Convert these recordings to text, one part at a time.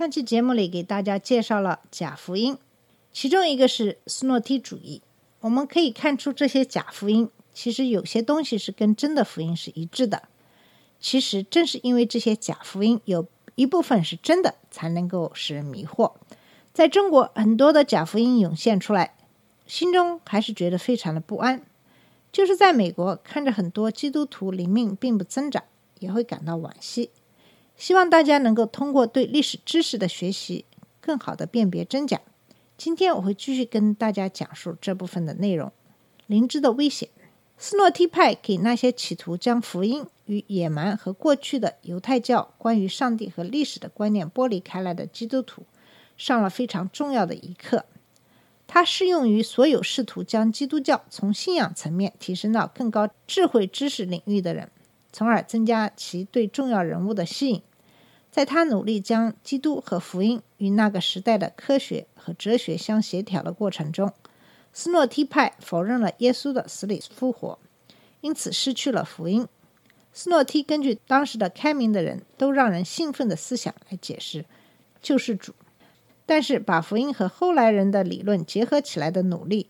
上期节目里给大家介绍了假福音，其中一个是斯诺提主义。我们可以看出，这些假福音其实有些东西是跟真的福音是一致的。其实正是因为这些假福音有一部分是真的，才能够使人迷惑。在中国，很多的假福音涌现出来，心中还是觉得非常的不安。就是在美国，看着很多基督徒灵命并不增长，也会感到惋惜。希望大家能够通过对历史知识的学习，更好的辨别真假。今天我会继续跟大家讲述这部分的内容。灵知的危险，斯诺提派给那些企图将福音与野蛮和过去的犹太教关于上帝和历史的观念剥离开来的基督徒，上了非常重要的一课。它适用于所有试图将基督教从信仰层面提升到更高智慧知识领域的人，从而增加其对重要人物的吸引。在他努力将基督和福音与那个时代的科学和哲学相协调的过程中，斯诺提派否认了耶稣的死里复活，因此失去了福音。斯诺提根据当时的开明的人都让人兴奋的思想来解释救世主，但是把福音和后来人的理论结合起来的努力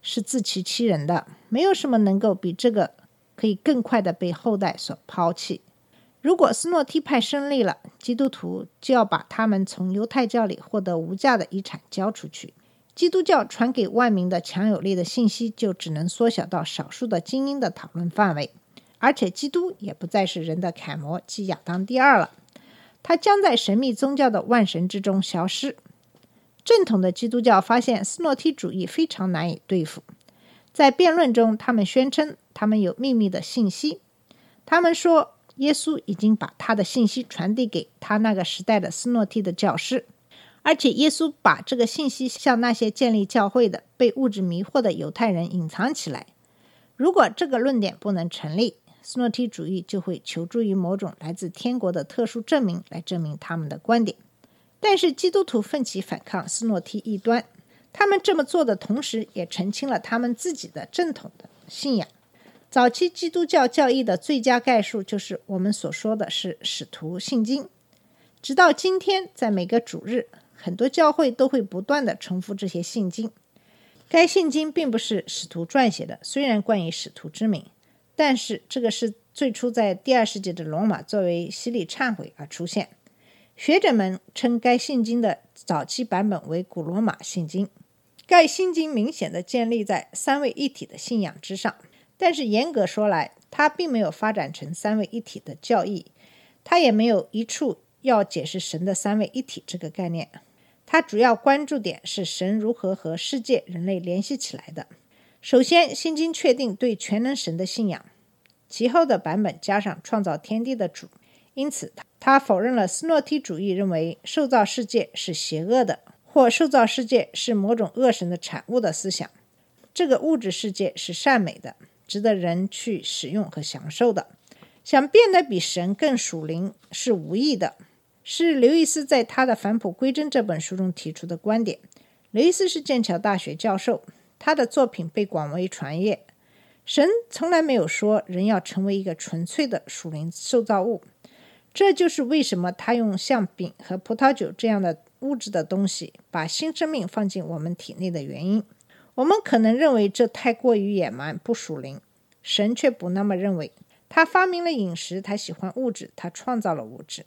是自欺欺人的，没有什么能够比这个可以更快的被后代所抛弃。如果斯诺提派胜利了，基督徒就要把他们从犹太教里获得无价的遗产交出去。基督教传给万民的强有力的信息就只能缩小到少数的精英的讨论范围，而且基督也不再是人的楷模即亚当第二了，他将在神秘宗教的万神之中消失。正统的基督教发现斯诺提主义非常难以对付，在辩论中，他们宣称他们有秘密的信息，他们说。耶稣已经把他的信息传递给他那个时代的斯诺提的教师，而且耶稣把这个信息向那些建立教会的、被物质迷惑的犹太人隐藏起来。如果这个论点不能成立，斯诺提主义就会求助于某种来自天国的特殊证明来证明他们的观点。但是基督徒奋起反抗斯诺提异端，他们这么做的同时，也澄清了他们自己的正统的信仰。早期基督教教义的最佳概述就是我们所说的是使徒信经。直到今天，在每个主日，很多教会都会不断的重复这些信经。该信经并不是使徒撰写的，虽然冠以使徒之名，但是这个是最初在第二世纪的罗马作为洗礼忏悔而出现。学者们称该信经的早期版本为古罗马信经。该信经明显的建立在三位一体的信仰之上。但是严格说来，它并没有发展成三位一体的教义，它也没有一处要解释神的三位一体这个概念。它主要关注点是神如何和世界、人类联系起来的。首先，《心经》确定对全能神的信仰，其后的版本加上创造天地的主。因此，他否认了斯诺提主义认为受造世界是邪恶的，或受造世界是某种恶神的产物的思想。这个物质世界是善美的。值得人去使用和享受的，想变得比神更属灵是无益的，是刘易斯在他的《返璞归真》这本书中提出的观点。刘易斯是剑桥大学教授，他的作品被广为传阅。神从来没有说人要成为一个纯粹的属灵受造物，这就是为什么他用像饼和葡萄酒这样的物质的东西，把新生命放进我们体内的原因。我们可能认为这太过于野蛮、不属灵，神却不那么认为。他发明了饮食，他喜欢物质，他创造了物质。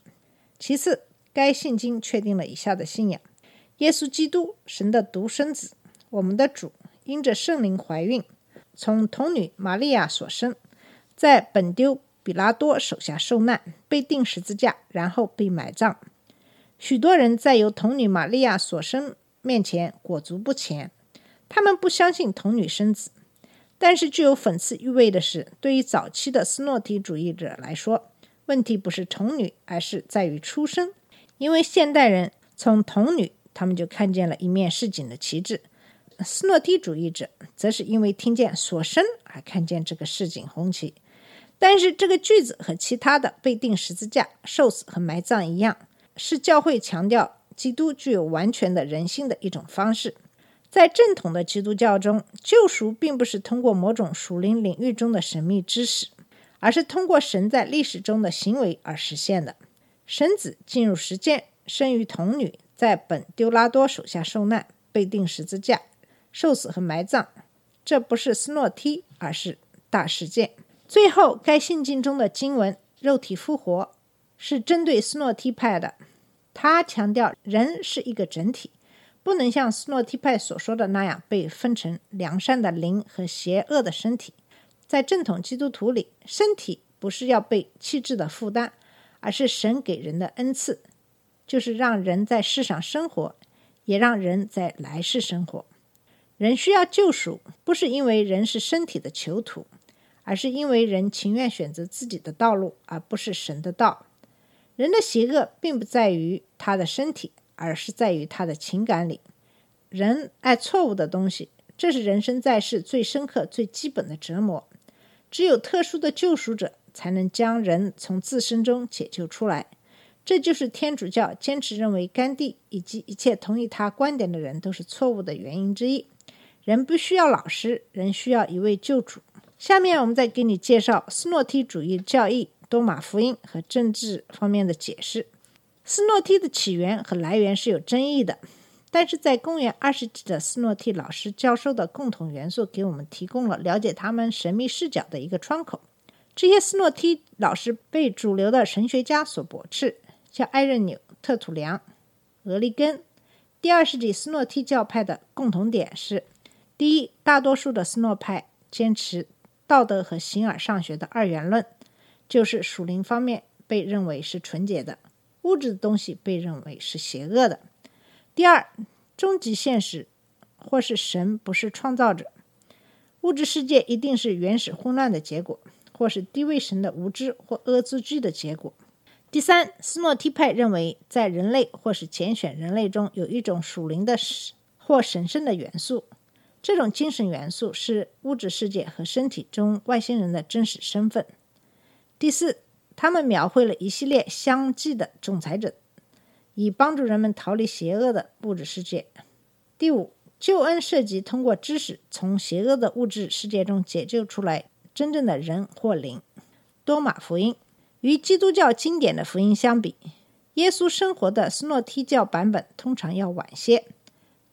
其次，该信经确定了以下的信仰：耶稣基督，神的独生子，我们的主，因着圣灵怀孕，从童女玛利亚所生，在本丢比拉多手下受难，被钉十字架，然后被埋葬。许多人在由童女玛利亚所生面前裹足不前。他们不相信童女生子，但是具有讽刺意味的是，对于早期的斯诺提主义者来说，问题不是童女，而是在于出生。因为现代人从童女，他们就看见了一面市井的旗帜；斯诺提主义者则是因为听见所生而看见这个市井红旗。但是这个句子和其他的被钉十字架、受死和埋葬一样，是教会强调基督具有完全的人性的一种方式。在正统的基督教中，救赎并不是通过某种属灵领域中的神秘知识，而是通过神在历史中的行为而实现的。神子进入实践，生于童女，在本丢拉多手下受难，被钉十字架、受死和埋葬。这不是斯诺梯，而是大事件。最后，该信经中的经文“肉体复活”是针对斯诺梯派的。他强调人是一个整体，不能像斯诺提派所说的那样被分成良善的灵和邪恶的身体。在正统基督徒里，身体不是要被弃置的负担，而是神给人的恩赐，就是让人在世上生活，也让人在来世生活。人需要救赎，不是因为人是身体的囚徒。而是因为人情愿选择自己的道路，而不是神的道。人的邪恶并不在于他的身体，而是在于他的情感里。人爱错误的东西，这是人生在世最深刻、最基本的折磨。只有特殊的救赎者，才能将人从自身中解救出来。这就是天主教坚持认为甘地以及一切同意他观点的人都是错误的原因之一。人不需要老师，人需要一位救主。下面我们再给你介绍斯诺提主义教义、多马福音和政治方面的解释。斯诺提的起源和来源是有争议的，但是在公元二世纪的斯诺提老师教授的共同元素，给我们提供了了解他们神秘视角的一个窗口。这些斯诺提老师被主流的神学家所驳斥，像艾任纽、特土良、俄利根。第二世纪斯诺提教派的共同点是：第一，大多数的斯诺派坚持。道德和形而上学的二元论，就是属灵方面被认为是纯洁的，物质的东西被认为是邪恶的。第二，终极现实或是神不是创造者，物质世界一定是原始混乱的结果，或是低位神的无知或恶作剧的结果。第三，斯诺提派认为，在人类或是拣选人类中有一种属灵的或神圣的元素。这种精神元素是物质世界和身体中外星人的真实身份。第四，他们描绘了一系列相继的仲裁者，以帮助人们逃离邪恶的物质世界。第五，救恩涉及通过知识从邪恶的物质世界中解救出来真正的人或灵。多马福音与基督教经典的福音相比，耶稣生活的斯诺提教版本通常要晚些。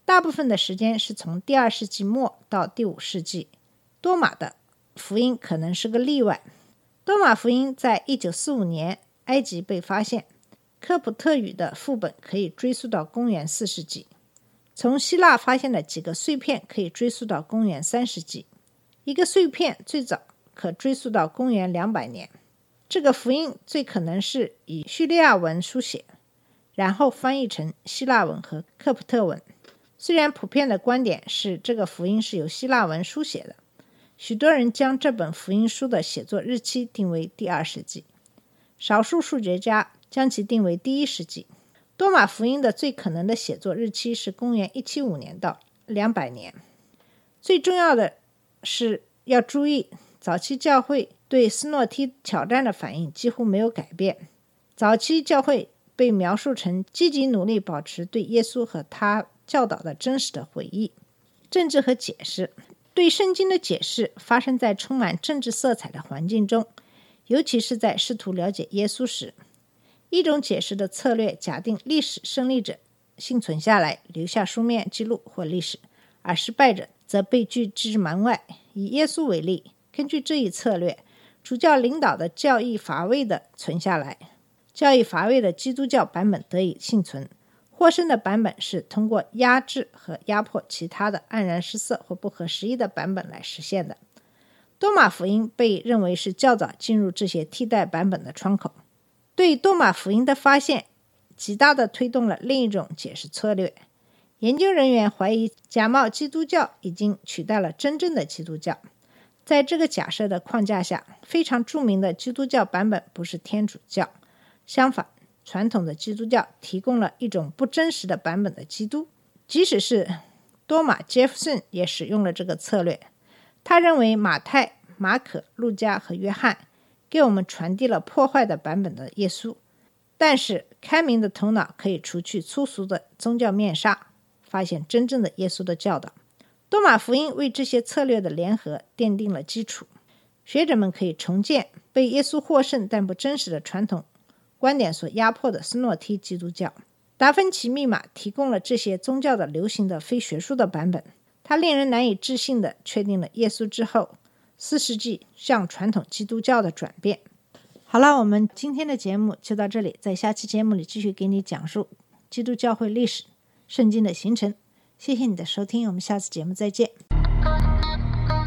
大部分的时间是从第二世纪末到第五世纪。多马的福音可能是个例外。多马福音在一九四五年埃及被发现，科普特语的副本可以追溯到公元四世纪。从希腊发现的几个碎片可以追溯到公元三世纪。一个碎片最早可追溯到公元两百年。这个福音最可能是以叙利亚文书写，然后翻译成希腊文和科普特文。虽然普遍的观点是这个福音是由希腊文书写的，许多人将这本福音书的写作日期定为第二世纪，少数数学家将其定为第一世纪。多马福音的最可能的写作日期是公元一七五年到两百年。最重要的是要注意，早期教会对斯诺提挑战的反应几乎没有改变。早期教会被描述成积极努力保持对耶稣和他。教导的真实的回忆，政治和解释对圣经的解释发生在充满政治色彩的环境中，尤其是在试图了解耶稣时。一种解释的策略假定历史胜利者幸存下来，留下书面记录或历史，而失败者则被拒之门外。以耶稣为例，根据这一策略，主教领导的教义乏味的存下来，教义乏味的基督教版本得以幸存。获胜的版本是通过压制和压迫其他的黯然失色或不合时宜的版本来实现的。多马福音被认为是较早进入这些替代版本的窗口。对多马福音的发现，极大的推动了另一种解释策略。研究人员怀疑假冒基督教已经取代了真正的基督教。在这个假设的框架下，非常著名的基督教版本不是天主教，相反。传统的基督教提供了一种不真实的版本的基督。即使是多马·杰弗逊也使用了这个策略。他认为马太、马可、路加和约翰给我们传递了破坏的版本的耶稣，但是开明的头脑可以除去粗俗的宗教面纱，发现真正的耶稣的教导。多马福音为这些策略的联合奠定了基础。学者们可以重建被耶稣获胜但不真实的传统观点所压迫的斯诺提基督教。达芬奇密码提供了这些宗教的流行的非学术的版本。它令人难以置信地确定了耶稣之后四世纪向传统基督教的转变。好了，我们今天的节目就到这里，在下期节目里继续给你讲述基督教会历史、圣经的形成。谢谢你的收听，我们下次节目再见。